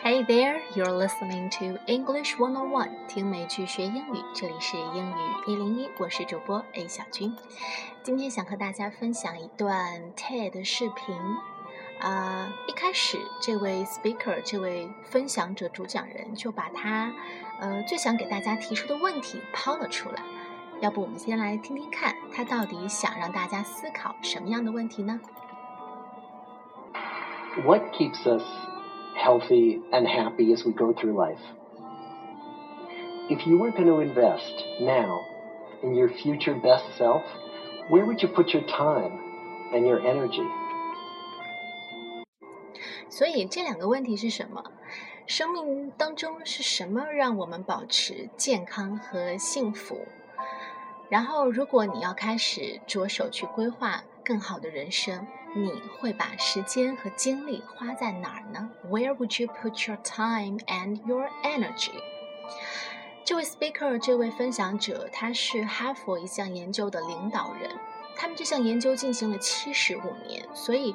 Hey there, you're listening to English One on One，听美剧学英语，这里是英语一零一，我是主播 A 小军。 今天想和大家分享一段 TED 视频。啊，一开始这位 speaker，这位分享者、主讲人就把他呃最想给大家提出的问题抛了出来。要不我们先来听听看，他到底想让大家思考什么样的问题呢？What keeps us healthy, and happy as we go through life. If you were going to invest now in your future best self, where would you put your time and your energy? 所以这两个问题是什么？生命当中是什么让我们保持健康和幸福？然后，如果你要开始着手去规划更好的人生，你会把时间和精力花在哪儿呢？Where would you put your time and your energy？ 这位 speaker，这位分享者，他是哈佛一项研究的领导人。他们这项研究进行了七十五年，所以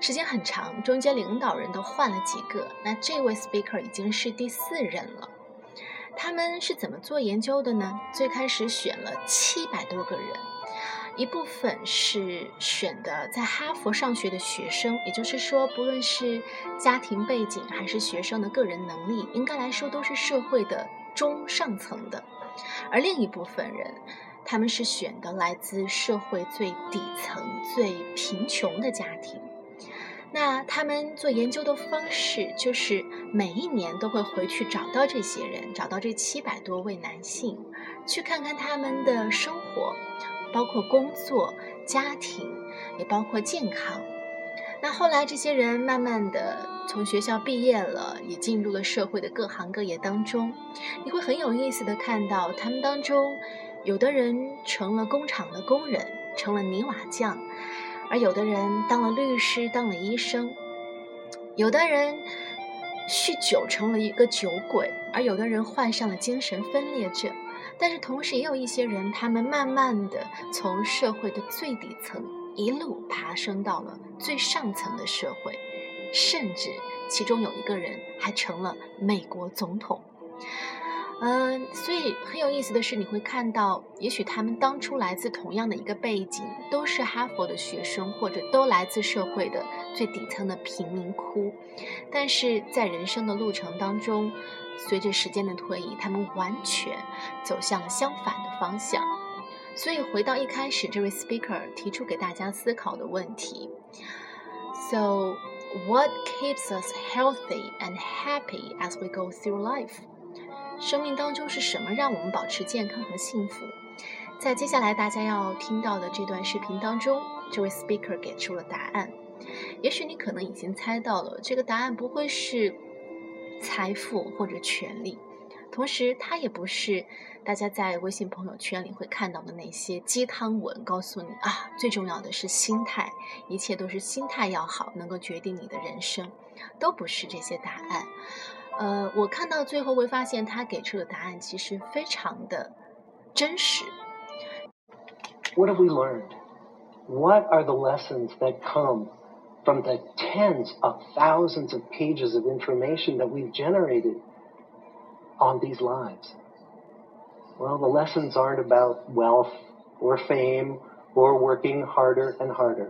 时间很长，中间领导人都换了几个。那这位 speaker 已经是第四任了。他们是怎么做研究的呢？最开始选了七百多个人。一部分是选的在哈佛上学的学生，也就是说，不论是家庭背景还是学生的个人能力，应该来说都是社会的中上层的。而另一部分人，他们是选的来自社会最底层、最贫穷的家庭。那他们做研究的方式，就是每一年都会回去找到这些人，找到这七百多位男性，去看看他们的生活。包括工作、家庭，也包括健康。那后来这些人慢慢的从学校毕业了，也进入了社会的各行各业当中。你会很有意思的看到，他们当中有的人成了工厂的工人，成了泥瓦匠；而有的人当了律师，当了医生；有的人酗酒成了一个酒鬼，而有的人患上了精神分裂症。但是同时，也有一些人，他们慢慢的从社会的最底层一路爬升到了最上层的社会，甚至其中有一个人还成了美国总统。嗯，所以很有意思的是，你会看到，也许他们当初来自同样的一个背景，都是哈佛的学生，或者都来自社会的最底层的贫民窟，但是在人生的路程当中。随着时间的推移，他们完全走向了相反的方向。所以回到一开始，这位 speaker 提出给大家思考的问题：So, what keeps us healthy and happy as we go through life？生命当中是什么让我们保持健康和幸福？在接下来大家要听到的这段视频当中，这位 speaker 给出了答案。也许你可能已经猜到了，这个答案不会是。财富或者权利，同时它也不是大家在微信朋友圈里会看到的那些鸡汤文，告诉你啊，最重要的是心态，一切都是心态要好，能够决定你的人生，都不是这些答案。呃，我看到最后会发现，他给出的答案其实非常的真实。What have we learned? What are the lessons that come? from the tens of thousands of pages of information that we've generated on these lives? Well, the lessons aren't about wealth or fame or working harder and harder.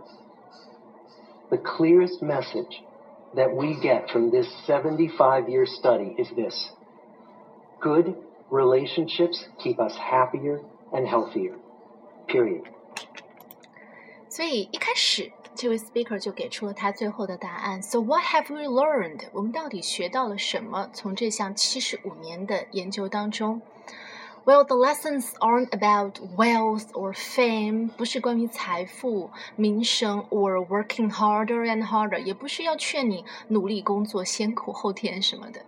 The clearest message that we get from this 75 year study is this good relationships keep us happier and healthier. Period. 所以一开始 这位 speaker 就给出了他最后的答案。So what have we learned？我们到底学到了什么？从这项七十五年的研究当中，Well, the lessons aren't about wealth or fame，不是关于财富、名声，or working harder and harder，也不是要劝你努力工作、先苦后甜什么的。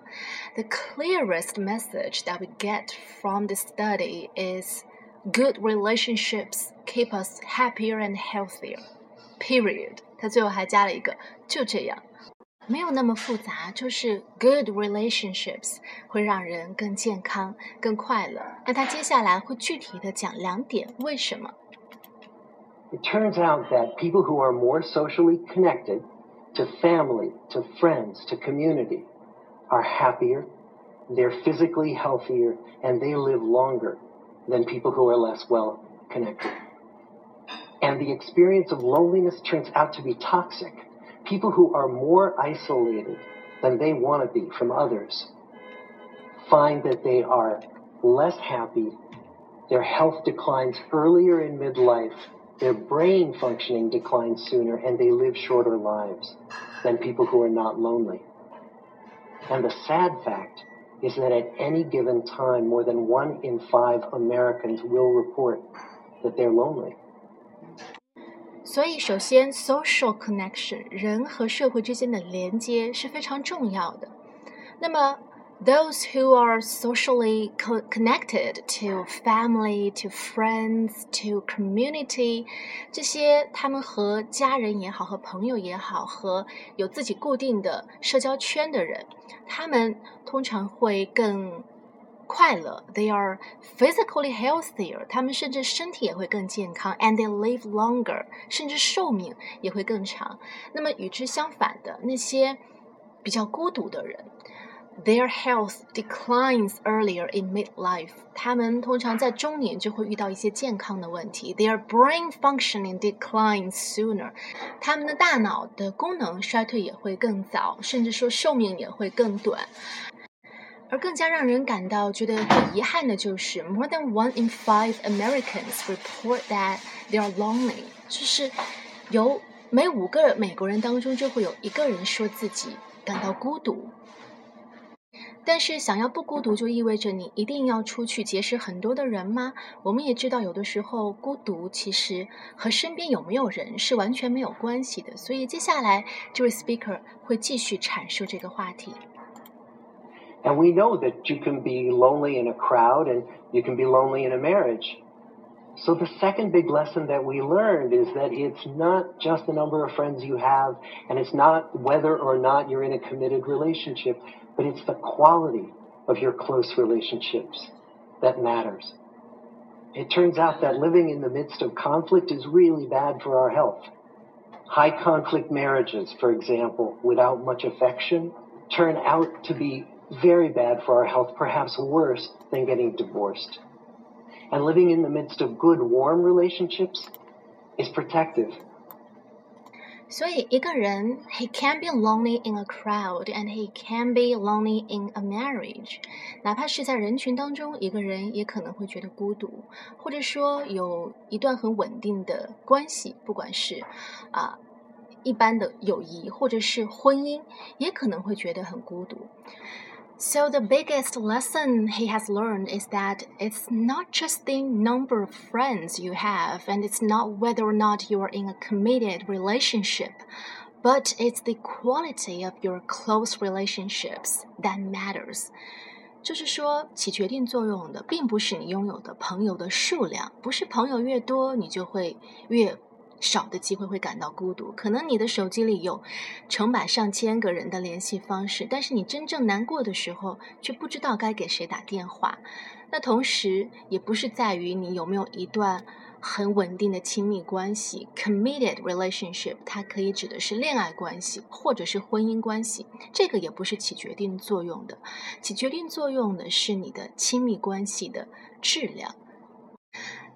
The clearest message that we get from the study is good relationships keep us happier and healthier. period，它最后还加了一个就这样，没有那么复杂，就是 good relationships 会让人更健康、更快乐。那他接下来会具体的讲两点，为什么？It turns out that people who are more socially connected to family, to friends, to community are happier, they're physically healthier, and they live longer than people who are less well connected. And the experience of loneliness turns out to be toxic. People who are more isolated than they want to be from others find that they are less happy, their health declines earlier in midlife, their brain functioning declines sooner, and they live shorter lives than people who are not lonely. And the sad fact is that at any given time, more than one in five Americans will report that they're lonely. 所以，首先，social connection 人和社会之间的连接是非常重要的。那么，those who are socially connected to family, to friends, to community，这些他们和家人也好，和朋友也好，和有自己固定的社交圈的人，他们通常会更快乐。They are physically healthier，他们甚至身体也会更健康，and they live longer，甚至寿命也会更长。那么与之相反的那些比较孤独的人。Their health declines earlier in midlife。他们通常在中年就会遇到一些健康的问题。Their brain functioning declines sooner。他们的大脑的功能衰退也会更早，甚至说寿命也会更短。而更加让人感到觉得很遗憾的就是，more than one in five Americans report that they are lonely。就是有每五个美国人当中就会有一个人说自己感到孤独。但是，想要不孤独，就意味着你一定要出去结识很多的人吗？我们也知道，有的时候孤独其实和身边有没有人是完全没有关系的。所以，接下来这位 speaker 会继续阐述这个话题。And we know that you can be lonely in a crowd, and you can be lonely in a marriage. So the second big lesson that we learned is that it's not just the number of friends you have, and it's not whether or not you're in a committed relationship but it's the quality of your close relationships that matters. It turns out that living in the midst of conflict is really bad for our health. High conflict marriages, for example, without much affection, turn out to be very bad for our health, perhaps worse than getting divorced. And living in the midst of good, warm relationships is protective 所以一个人，he can be lonely in a crowd and he can be lonely in a marriage。哪怕是在人群当中，一个人也可能会觉得孤独，或者说有一段很稳定的关系，不管是啊一般的友谊或者是婚姻，也可能会觉得很孤独。 So the biggest lesson he has learned is that it's not just the number of friends you have, and it's not whether or not you are in a committed relationship, but it's the quality of your close relationships that matters. 就是说，起决定作用的，并不是你拥有的朋友的数量，不是朋友越多，你就会越 少的机会会感到孤独，可能你的手机里有成百上千个人的联系方式，但是你真正难过的时候却不知道该给谁打电话。那同时也不是在于你有没有一段很稳定的亲密关系 （committed relationship），它可以指的是恋爱关系或者是婚姻关系，这个也不是起决定作用的。起决定作用的是你的亲密关系的质量。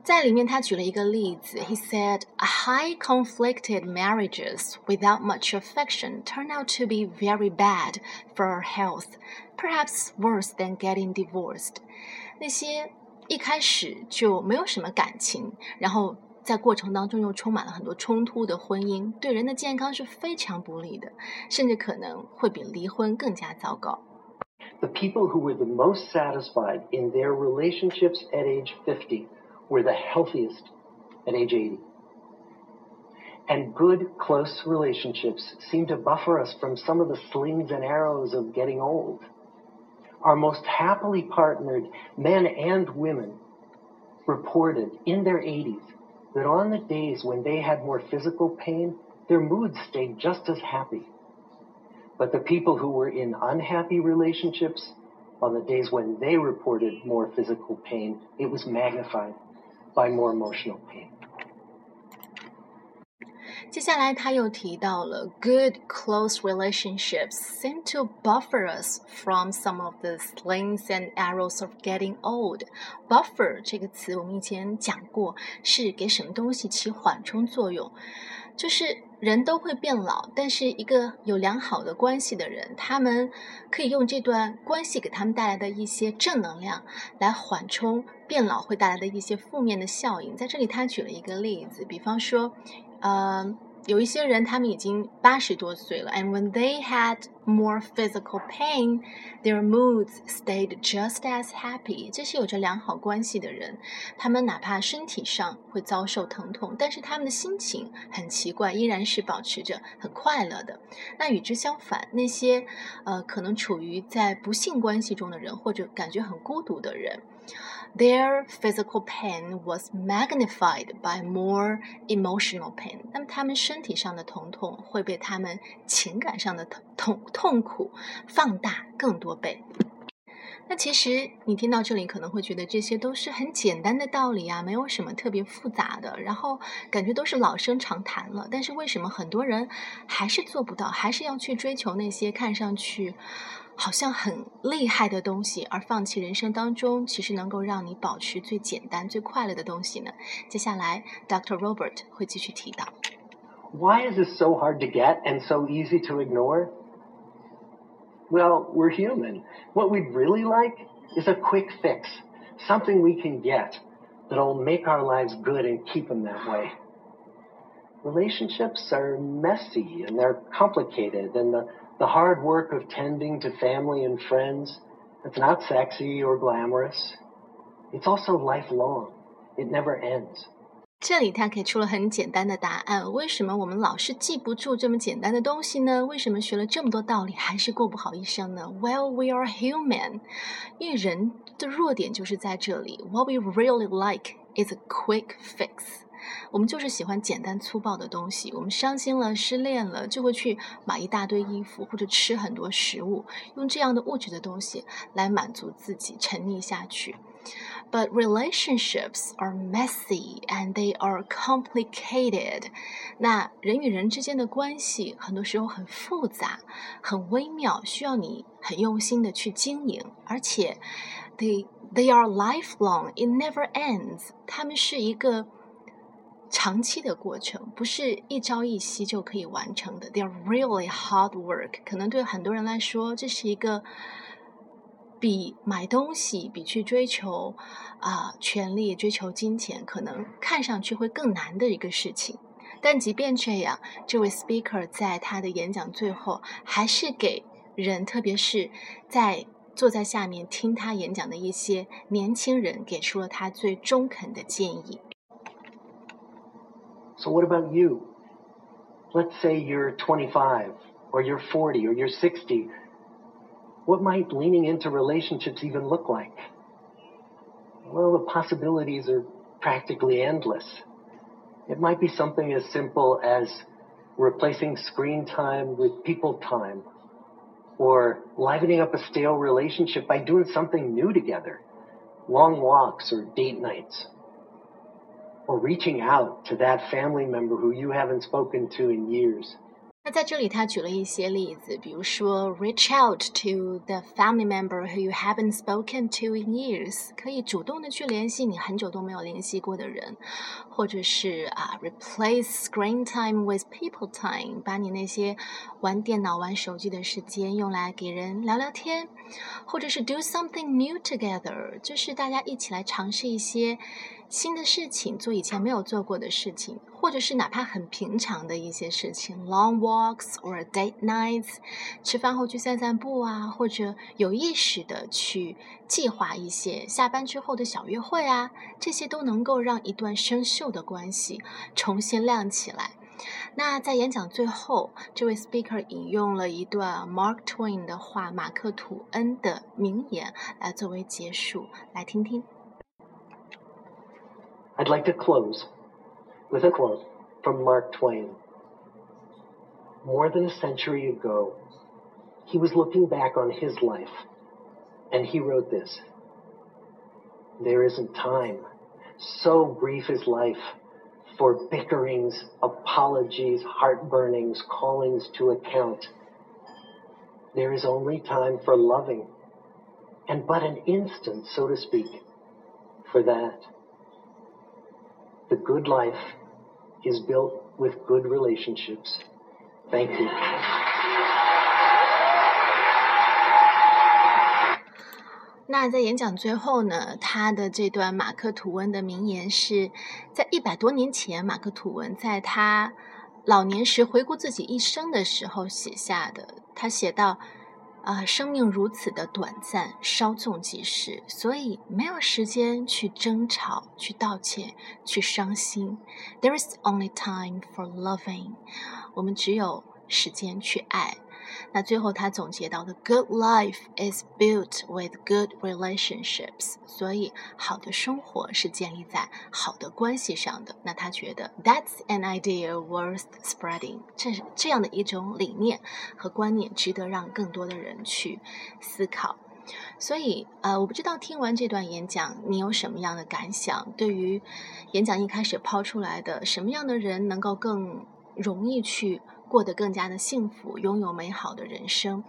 在里面，他举了一个例子。He said, "High conflicted marriages without much affection turn out to be very bad for our health, perhaps worse than getting divorced." 那些一开始就没有什么感情，然后在过程当中又充满了很多冲突的婚姻，对人的健康是非常不利的，甚至可能会比离婚更加糟糕。The people who were the most satisfied in their relationships at age 50 were the healthiest at age 80. And good, close relationships seem to buffer us from some of the slings and arrows of getting old. Our most happily partnered men and women reported in their 80s that on the days when they had more physical pain, their moods stayed just as happy. But the people who were in unhappy relationships, on the days when they reported more physical pain, it was magnified by more emotional pain. 接下来，他又提到了 good close relationships seem to buffer us from some of the slings and arrows of getting old. Buffer 这个词我们以前讲过，是给什么东西起缓冲作用。就是人都会变老，但是一个有良好的关系的人，他们可以用这段关系给他们带来的一些正能量，来缓冲变老会带来的一些负面的效应。在这里，他举了一个例子，比方说。呃，有一些人他们已经八十多岁了，and when they had more physical pain, their moods stayed just as happy。这是有着良好关系的人，他们哪怕身体上会遭受疼痛，但是他们的心情很奇怪，依然是保持着很快乐的。那与之相反，那些呃可能处于在不幸关系中的人，或者感觉很孤独的人。Their physical pain was magnified by more emotional pain。那么他们身体上的疼痛会被他们情感上的痛痛痛苦放大更多倍。那其实你听到这里可能会觉得这些都是很简单的道理啊，没有什么特别复杂的，然后感觉都是老生常谈了。但是为什么很多人还是做不到，还是要去追求那些看上去？好像很厉害的东西，而放弃人生当中其实能够让你保持最简单、最快乐的东西呢？接下来，Dr. Robert 会继续提到。Why is this so hard to get and so easy to ignore? Well, we're human. What we'd really like is a quick fix, something we can get that'll make our lives good and keep them that way. Relationships are messy and they're complicated, and the the hard work of tending to family and friends, it's not sexy or glamorous. It's also lifelong. It never ends. 这里他给出了很简单的答案：为什么我们老是记不住这么简单的东西呢？为什么学了这么多道理还是过不好一生呢？Well, we are human，因为人的弱点就是在这里。What we really like is a quick fix。 我们就是喜欢简单粗暴的东西。我们伤心了、失恋了，就会去买一大堆衣服，或者吃很多食物，用这样的物质的东西来满足自己，沉溺下去。But relationships are messy and they are complicated。那人与人之间的关系很多时候很复杂、很微妙，需要你很用心的去经营，而且 they they are lifelong. It never ends。他们是一个。长期的过程不是一朝一夕就可以完成的。，They're really hard work。可能对很多人来说，这是一个比买东西、比去追求啊权力、追求金钱，可能看上去会更难的一个事情。但即便这样，这位 speaker 在他的演讲最后，还是给人，特别是在坐在下面听他演讲的一些年轻人，给出了他最中肯的建议。So what about you? Let's say you're 25 or you're 40 or you're 60. What might leaning into relationships even look like? Well, the possibilities are practically endless. It might be something as simple as replacing screen time with people time or livening up a stale relationship by doing something new together, long walks or date nights or reaching out to that family member who you haven't spoken to in years. 那在这里，他举了一些例子，比如说 reach out to the family member who you haven't spoken to in years，可以主动的去联系你很久都没有联系过的人，或者是啊 replace screen time with people time，把你那些玩电脑、玩手机的时间用来给人聊聊天，或者是 do something new together，就是大家一起来尝试一些。 新的事情，做以前没有做过的事情，或者是哪怕很平常的一些事情，long walks or date nights，吃饭后去散散步啊，或者有意识的去计划一些下班之后的小约会啊，这些都能够让一段生锈的关系重新亮起来。那在演讲最后，这位 speaker 引用了一段 Mark Twain 的话，马克·吐恩的名言来作为结束，来听听。I'd like to close with a quote from Mark Twain. More than a century ago, he was looking back on his life, and he wrote this There isn't time, so brief is life, for bickerings, apologies, heartburnings, callings to account. There is only time for loving, and but an instant, so to speak, for that. The good life is built with good relationships. Thank you. 那在演讲最后呢，他的这段马克吐温的名言是在一百多年前，马克吐温在他老年时回顾自己一生的时候写下的。他写道：“ 啊，生命如此的短暂，稍纵即逝，所以没有时间去争吵、去道歉、去伤心。There is only time for loving。我们只有时间去爱。”那最后他总结到的 “Good life is built with good relationships”，所以好的生活是建立在好的关系上的。那他觉得 “That's an idea worth spreading”，这是这样的一种理念和观念，值得让更多的人去思考。所以，呃，我不知道听完这段演讲，你有什么样的感想？对于演讲一开始抛出来的，什么样的人能够更容易去？过得更加的幸福，拥有美好的人生。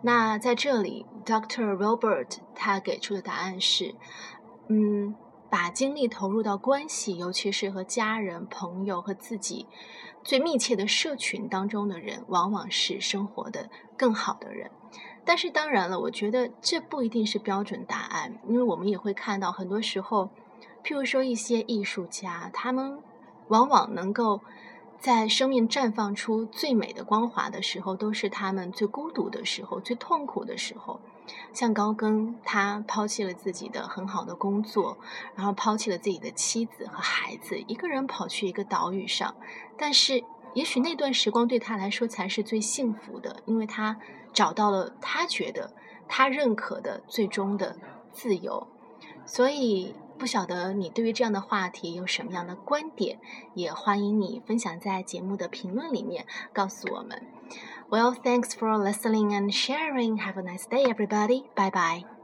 那在这里，Dr. Robert 他给出的答案是：嗯，把精力投入到关系，尤其是和家人、朋友和自己最密切的社群当中的人，往往是生活的更好的人。但是当然了，我觉得这不一定是标准答案，因为我们也会看到很多时候，譬如说一些艺术家，他们往往能够。在生命绽放出最美的光华的时候，都是他们最孤独的时候、最痛苦的时候。像高更，他抛弃了自己的很好的工作，然后抛弃了自己的妻子和孩子，一个人跑去一个岛屿上。但是，也许那段时光对他来说才是最幸福的，因为他找到了他觉得他认可的最终的自由。所以。不晓得你对于这样的话题有什么样的观点，也欢迎你分享在节目的评论里面告诉我们。Well, thanks for listening and sharing. Have a nice day, everybody. Bye bye.